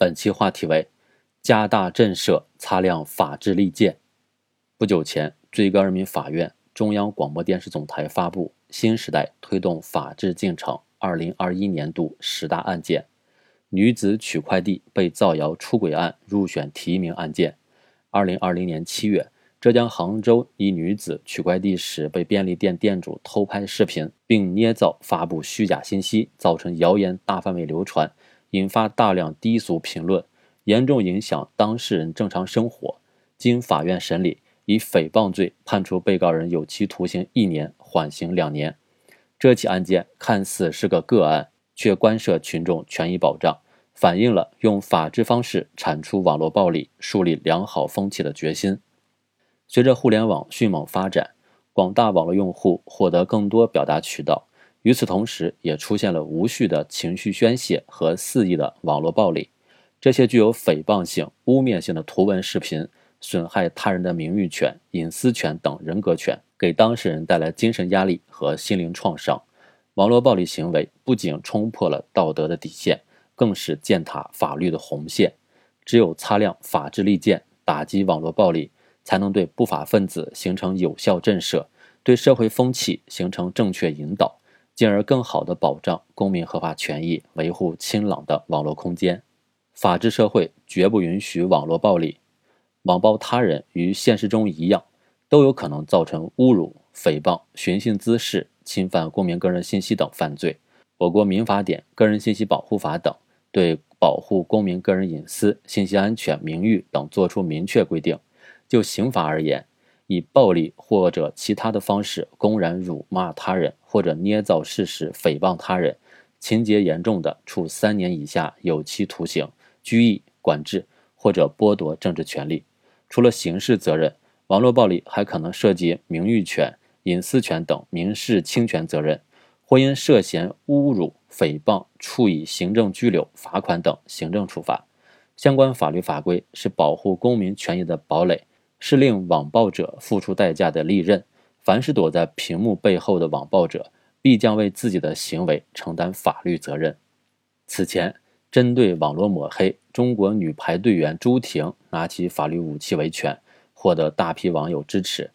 本期话题为：加大震慑，擦亮法治利剑。不久前，最高人民法院、中央广播电视总台发布《新时代推动法治进程二零二一年度十大案件》，女子取快递被造谣出轨案入选提名案件。二零二零年七月，浙江杭州一女子取快递时被便利店店主偷拍视频，并捏造发布虚假信息，造成谣言大范围流传。引发大量低俗评论，严重影响当事人正常生活。经法院审理，以诽谤罪判处被告人有期徒刑一年，缓刑两年。这起案件看似是个个案，却关涉群众权益保障，反映了用法治方式铲除网络暴力、树立良好风气的决心。随着互联网迅猛发展，广大网络用户获得更多表达渠道。与此同时，也出现了无序的情绪宣泄和肆意的网络暴力。这些具有诽谤性、污蔑性的图文视频，损害他人的名誉权、隐私权等人格权，给当事人带来精神压力和心灵创伤。网络暴力行为不仅冲破了道德的底线，更是践踏法律的红线。只有擦亮法治利剑，打击网络暴力，才能对不法分子形成有效震慑，对社会风气形成正确引导。进而更好地保障公民合法权益，维护清朗的网络空间。法治社会绝不允许网络暴力。网暴他人与现实中一样，都有可能造成侮辱、诽谤、寻衅滋事、侵犯公民个人信息等犯罪。我国民法典、个人信息保护法等对保护公民个人隐私、信息安全、名誉等作出明确规定。就刑法而言，以暴力或者其他的方式公然辱骂他人，或者捏造事实诽谤他人，情节严重的，处三年以下有期徒刑、拘役、管制或者剥夺政治权利。除了刑事责任，网络暴力还可能涉及名誉权、隐私权等民事侵权责任，或因涉嫌侮辱、诽谤，处以行政拘留、罚款等行政处罚。相关法律法规是保护公民权益的堡垒。是令网暴者付出代价的利刃。凡是躲在屏幕背后的网暴者，必将为自己的行为承担法律责任。此前，针对网络抹黑，中国女排队员朱婷拿起法律武器维权，获得大批网友支持。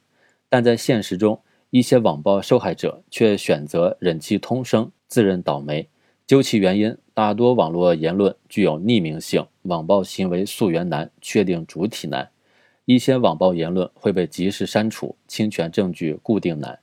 但在现实中，一些网暴受害者却选择忍气吞声，自认倒霉。究其原因，大多网络言论具有匿名性，网暴行为溯源难，确定主体难。一些网暴言论会被及时删除，侵权证据固定难；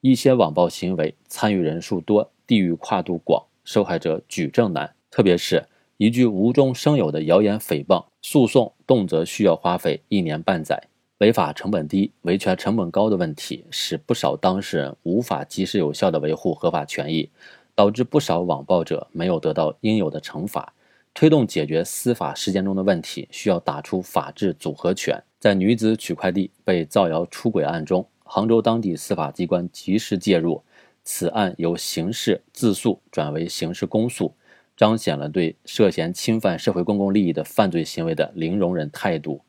一些网暴行为参与人数多、地域跨度广，受害者举证难。特别是一句无中生有的谣言诽谤，诉讼动辄需要花费一年半载。违法成本低、维权成本高的问题，使不少当事人无法及时有效地维护合法权益，导致不少网暴者没有得到应有的惩罚。推动解决司法实践中的问题，需要打出法治组合拳。在女子取快递被造谣出轨案中，杭州当地司法机关及时介入，此案由刑事自诉转为刑事公诉，彰显了对涉嫌侵犯社会公共利益的犯罪行为的零容忍态度，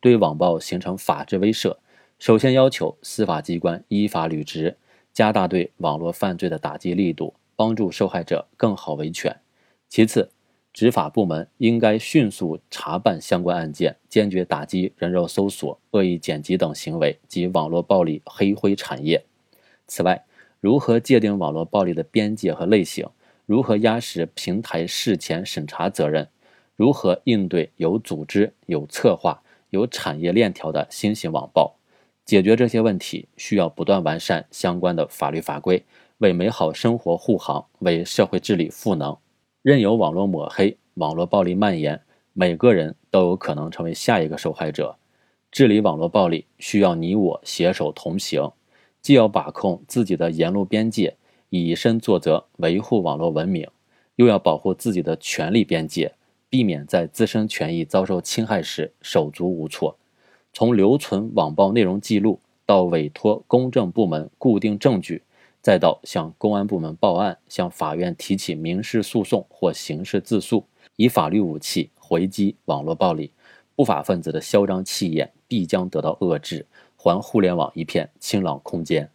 对网暴形成法治威慑。首先要求司法机关依法履职，加大对网络犯罪的打击力度，帮助受害者更好维权。其次，执法部门应该迅速查办相关案件，坚决打击人肉搜索、恶意剪辑等行为及网络暴力黑灰产业。此外，如何界定网络暴力的边界和类型？如何压实平台事前审查责任？如何应对有组织、有策划、有产业链条的新型网暴？解决这些问题，需要不断完善相关的法律法规，为美好生活护航，为社会治理赋能。任由网络抹黑、网络暴力蔓延，每个人都有可能成为下一个受害者。治理网络暴力需要你我携手同行，既要把控自己的言论边界，以身作则维护网络文明，又要保护自己的权利边界，避免在自身权益遭受侵害时手足无措。从留存网暴内容记录到委托公证部门固定证据。再到向公安部门报案、向法院提起民事诉讼或刑事自诉，以法律武器回击网络暴力，不法分子的嚣张气焰必将得到遏制，还互联网一片清朗空间。